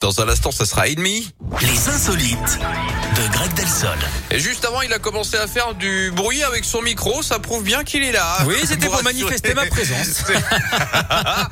Dans un instant, ça sera ennemi. Les insolites de Greg Delsol. Et juste avant, il a commencé à faire du bruit avec son micro. Ça prouve bien qu'il est là. Oui, c'était pour, manifester ma présence.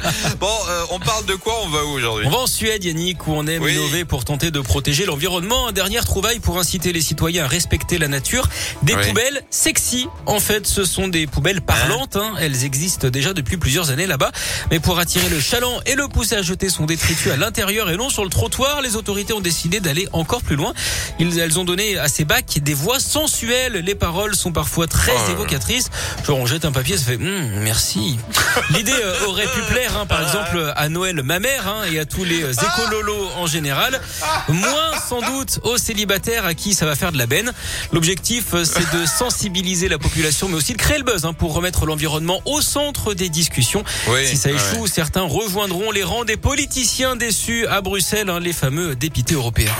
parle de quoi On va où aujourd'hui On va en Suède, Yannick, où on aime Oui. innover pour tenter de protéger l'environnement. Dernière trouvaille pour inciter les citoyens à respecter la nature. Des Oui. poubelles sexy. En fait, ce sont des poubelles parlantes. hein. Elles existent déjà depuis plusieurs années là-bas. Mais pour attirer le chaland et le pousser à jeter son détritus à l'intérieur et non sur le trottoir, les autorités ont décidé d'aller encore plus loin. Ils, elles ont donné à ces bacs des voix sensuelles. Les paroles sont parfois très Oh évocatrices. Genre, on jette un papier, ça fait Hum, merci. L'idée euh, aurait pu plaire, hein, par exemple, à Noël, ma mère, hein, et à tous les euh, écololos en général. Moins, sans doute, aux célibataires à qui ça va faire de la benne. L'objectif, euh, c'est de sensibiliser la population, mais aussi de créer le buzz hein, pour remettre l'environnement au centre des discussions. Oui, si ça ouais. échoue, certains rejoindront les rangs des politiciens déçus à Bruxelles, hein, les fameux députés européens.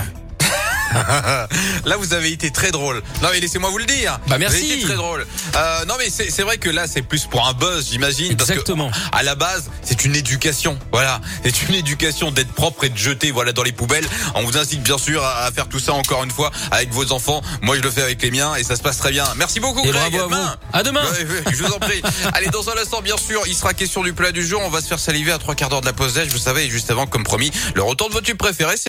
Là, vous avez été très drôle. Non, mais laissez-moi vous le dire. Bah, merci. Vous avez été très drôle. Euh, non, mais c'est vrai que là, c'est plus pour un buzz, j'imagine. parce que Exactement. à la base, c'est une éducation. Voilà, c'est une éducation d'être propre et de jeter voilà dans les poubelles. On vous incite bien sûr à, faire tout ça encore une fois avec vos enfants. Moi, je le fais avec les miens et ça se passe très bien. Merci beaucoup, Et Greg. bravo à demain. vous. À demain. Je vous en prie. Allez, dans un instant, bien sûr, il sera question du plat du jour. On va se faire saliver à trois quarts d'heure de la pause d'âge, vous savez. Et juste avant, comme promis, le retour de votre tube préféré. c'est